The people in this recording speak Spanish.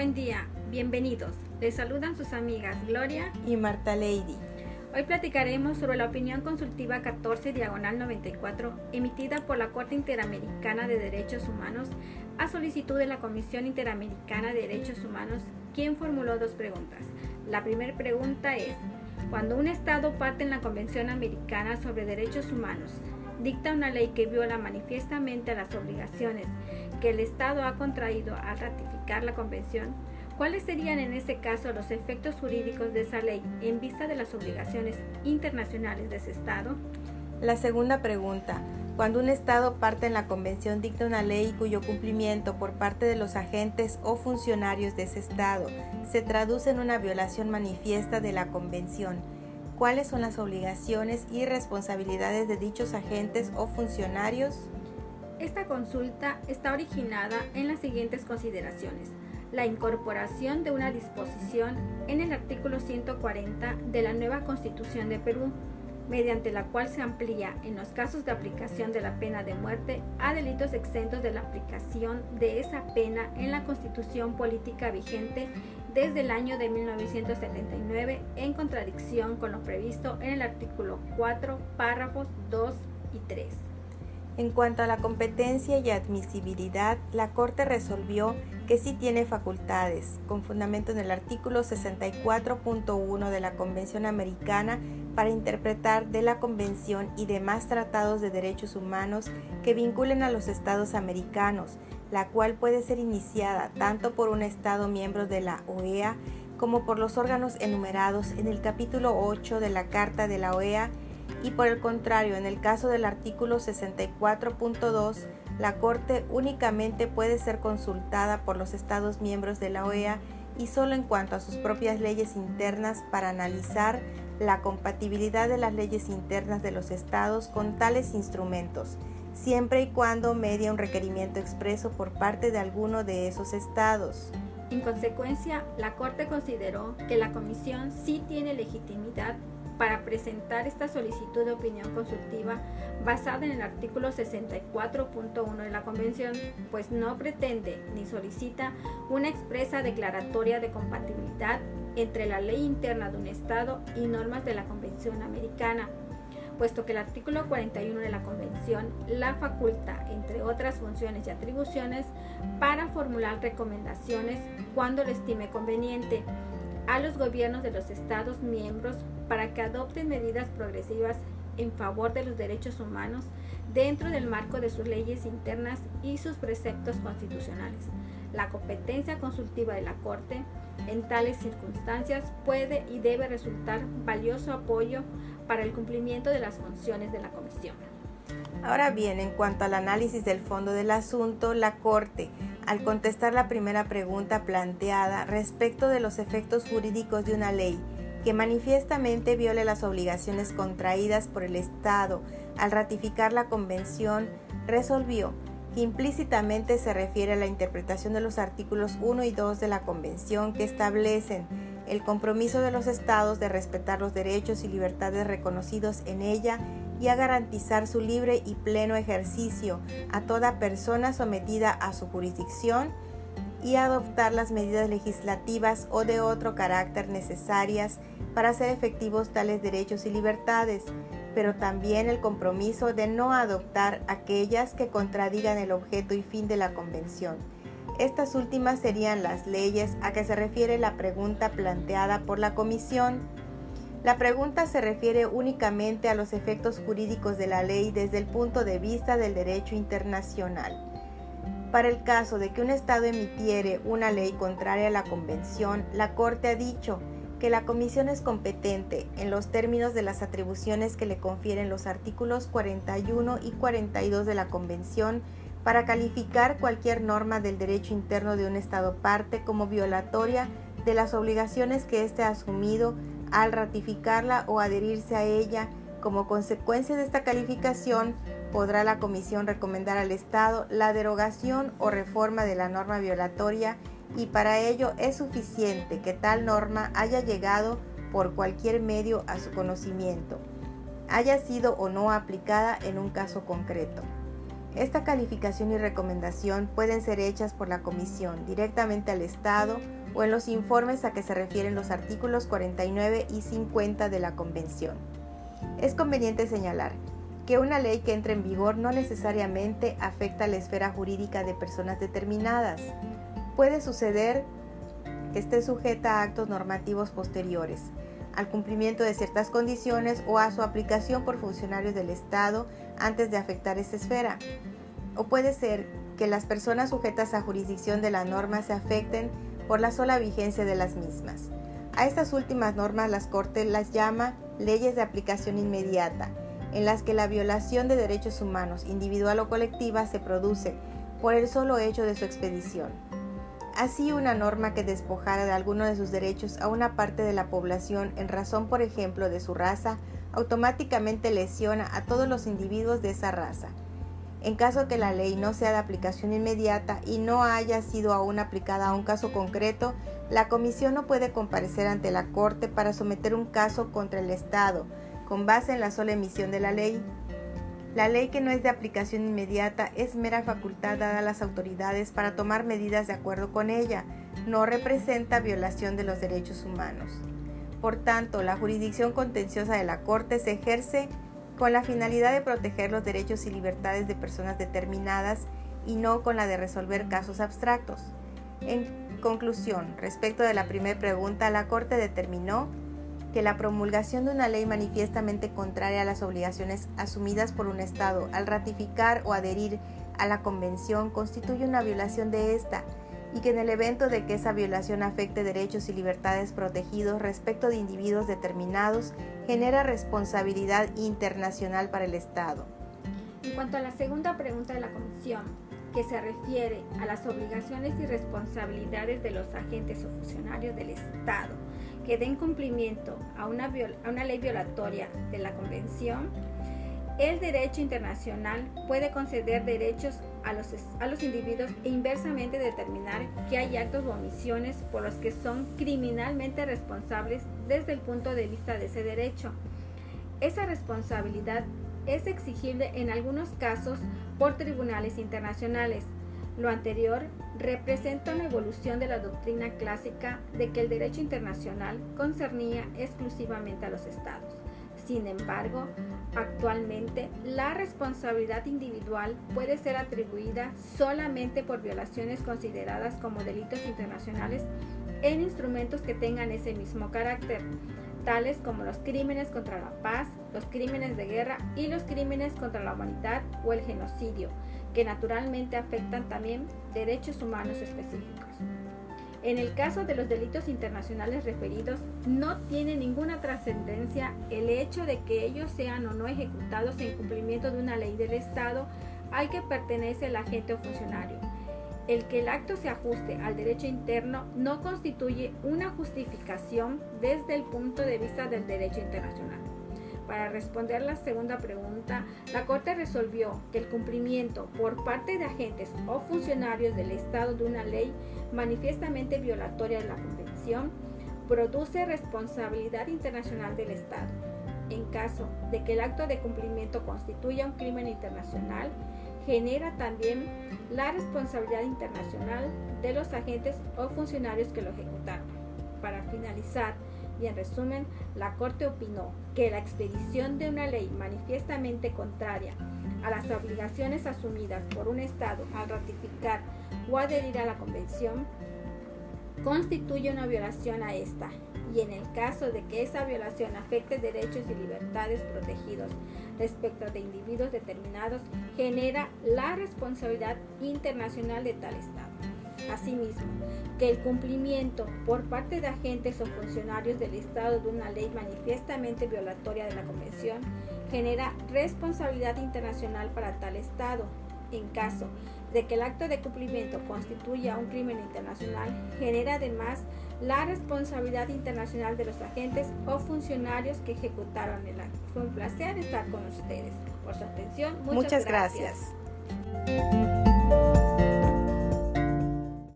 Buen día, bienvenidos. Les saludan sus amigas Gloria y Marta Lady. Hoy platicaremos sobre la opinión consultiva 14 diagonal 94 emitida por la Corte Interamericana de Derechos Humanos a solicitud de la Comisión Interamericana de Derechos Humanos, quien formuló dos preguntas. La primera pregunta es, cuando un Estado parte en la Convención Americana sobre Derechos Humanos, dicta una ley que viola manifiestamente las obligaciones que el Estado ha contraído al ratificar la Convención, ¿cuáles serían en ese caso los efectos jurídicos de esa ley en vista de las obligaciones internacionales de ese Estado? La segunda pregunta. Cuando un Estado parte en la Convención dicta una ley cuyo cumplimiento por parte de los agentes o funcionarios de ese Estado se traduce en una violación manifiesta de la Convención, cuáles son las obligaciones y responsabilidades de dichos agentes o funcionarios. Esta consulta está originada en las siguientes consideraciones. La incorporación de una disposición en el artículo 140 de la nueva Constitución de Perú, mediante la cual se amplía en los casos de aplicación de la pena de muerte a delitos exentos de la aplicación de esa pena en la Constitución política vigente desde el año de 1979 en contradicción con lo previsto en el artículo 4, párrafos 2 y 3. En cuanto a la competencia y admisibilidad, la Corte resolvió que sí tiene facultades, con fundamento en el artículo 64.1 de la Convención Americana, para interpretar de la Convención y demás tratados de derechos humanos que vinculen a los estados americanos, la cual puede ser iniciada tanto por un Estado miembro de la OEA como por los órganos enumerados en el capítulo 8 de la Carta de la OEA y por el contrario, en el caso del artículo 64.2, la Corte únicamente puede ser consultada por los Estados miembros de la OEA y solo en cuanto a sus propias leyes internas para analizar la compatibilidad de las leyes internas de los Estados con tales instrumentos siempre y cuando media un requerimiento expreso por parte de alguno de esos estados. En consecuencia, la Corte consideró que la Comisión sí tiene legitimidad para presentar esta solicitud de opinión consultiva basada en el artículo 64.1 de la Convención, pues no pretende ni solicita una expresa declaratoria de compatibilidad entre la ley interna de un Estado y normas de la Convención Americana, puesto que el artículo 41 de la Convención la faculta, entre otras funciones y atribuciones, para formular recomendaciones cuando lo estime conveniente a los gobiernos de los Estados miembros para que adopten medidas progresivas en favor de los derechos humanos dentro del marco de sus leyes internas y sus preceptos constitucionales. La competencia consultiva de la Corte en tales circunstancias puede y debe resultar valioso apoyo para el cumplimiento de las funciones de la Comisión. Ahora bien, en cuanto al análisis del fondo del asunto, la Corte, al contestar la primera pregunta planteada respecto de los efectos jurídicos de una ley que manifiestamente viole las obligaciones contraídas por el Estado. Al ratificar la Convención, resolvió que implícitamente se refiere a la interpretación de los artículos 1 y 2 de la Convención que establecen el compromiso de los estados de respetar los derechos y libertades reconocidos en ella y a garantizar su libre y pleno ejercicio a toda persona sometida a su jurisdicción y adoptar las medidas legislativas o de otro carácter necesarias para hacer efectivos tales derechos y libertades, pero también el compromiso de no adoptar aquellas que contradigan el objeto y fin de la Convención. Estas últimas serían las leyes a que se refiere la pregunta planteada por la Comisión. La pregunta se refiere únicamente a los efectos jurídicos de la ley desde el punto de vista del derecho internacional. Para el caso de que un Estado emitiere una ley contraria a la Convención, la Corte ha dicho que la Comisión es competente en los términos de las atribuciones que le confieren los artículos 41 y 42 de la Convención para calificar cualquier norma del derecho interno de un Estado parte como violatoria de las obligaciones que éste ha asumido al ratificarla o adherirse a ella. Como consecuencia de esta calificación, podrá la Comisión recomendar al Estado la derogación o reforma de la norma violatoria y para ello es suficiente que tal norma haya llegado por cualquier medio a su conocimiento, haya sido o no aplicada en un caso concreto. Esta calificación y recomendación pueden ser hechas por la Comisión directamente al Estado o en los informes a que se refieren los artículos 49 y 50 de la Convención. Es conveniente señalar que una ley que entre en vigor no necesariamente afecta a la esfera jurídica de personas determinadas. Puede suceder que esté sujeta a actos normativos posteriores, al cumplimiento de ciertas condiciones o a su aplicación por funcionarios del Estado antes de afectar esa esfera. O puede ser que las personas sujetas a jurisdicción de la norma se afecten por la sola vigencia de las mismas. A estas últimas normas las Cortes las llama leyes de aplicación inmediata, en las que la violación de derechos humanos, individual o colectiva, se produce por el solo hecho de su expedición. Así, una norma que despojara de alguno de sus derechos a una parte de la población en razón, por ejemplo, de su raza, automáticamente lesiona a todos los individuos de esa raza. En caso que la ley no sea de aplicación inmediata y no haya sido aún aplicada a un caso concreto, la Comisión no puede comparecer ante la Corte para someter un caso contra el Estado, con base en la sola emisión de la ley. La ley que no es de aplicación inmediata es mera facultad dada a las autoridades para tomar medidas de acuerdo con ella, no representa violación de los derechos humanos. Por tanto, la jurisdicción contenciosa de la Corte se ejerce con la finalidad de proteger los derechos y libertades de personas determinadas y no con la de resolver casos abstractos. En conclusión, respecto de la primera pregunta, la Corte determinó que la promulgación de una ley manifiestamente contraria a las obligaciones asumidas por un Estado al ratificar o adherir a la Convención constituye una violación de esta y que en el evento de que esa violación afecte derechos y libertades protegidos respecto de individuos determinados, genera responsabilidad internacional para el Estado. En cuanto a la segunda pregunta de la Comisión, que se refiere a las obligaciones y responsabilidades de los agentes o funcionarios del Estado que den cumplimiento a una, ley violatoria de la Convención, el derecho internacional puede conceder derechos a los, individuos e inversamente determinar que hay actos o omisiones por los que son criminalmente responsables desde el punto de vista de ese derecho. Esa responsabilidad es exigible en algunos casos por tribunales internacionales. Lo anterior representa una evolución de la doctrina clásica de que el derecho internacional concernía exclusivamente a los estados. Sin embargo, actualmente la responsabilidad individual puede ser atribuida solamente por violaciones consideradas como delitos internacionales en instrumentos que tengan ese mismo carácter, tales como los crímenes contra la paz, los crímenes de guerra y los crímenes contra la humanidad o el genocidio, que naturalmente afectan también derechos humanos específicos. En el caso de los delitos internacionales referidos, no tiene ninguna trascendencia el hecho de que ellos sean o no ejecutados en cumplimiento de una ley del Estado al que pertenece el agente o funcionario. El que el acto se ajuste al derecho interno no constituye una justificación desde el punto de vista del derecho internacional. Para responder la segunda pregunta, la Corte resolvió que el cumplimiento por parte de agentes o funcionarios del Estado de una ley manifiestamente violatoria de la Convención produce responsabilidad internacional del Estado. En caso de que el acto de cumplimiento constituya un crimen internacional, genera también la responsabilidad internacional de los agentes o funcionarios que lo ejecutaron. Para finalizar, y en resumen, la Corte opinó que la expedición de una ley manifiestamente contraria a las obligaciones asumidas por un Estado al ratificar o adherir a la Convención constituye una violación a esta y en el caso de que esa violación afecte derechos y libertades protegidos respecto de individuos determinados, genera la responsabilidad internacional de tal Estado. Asimismo, que el cumplimiento por parte de agentes o funcionarios del Estado de una ley manifiestamente violatoria de la Convención genera responsabilidad internacional para tal Estado. En caso de que el acto de cumplimiento constituya un crimen internacional, genera además la responsabilidad internacional de los agentes o funcionarios que ejecutaron el acto. Fue un placer estar con ustedes. Por su atención, muchas, gracias.